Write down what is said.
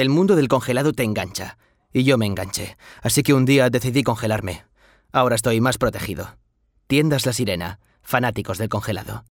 El mundo del congelado te engancha. Y yo me enganché. Así que un día decidí congelarme. Ahora estoy más protegido. Tiendas La Sirena. Fanáticos del congelado.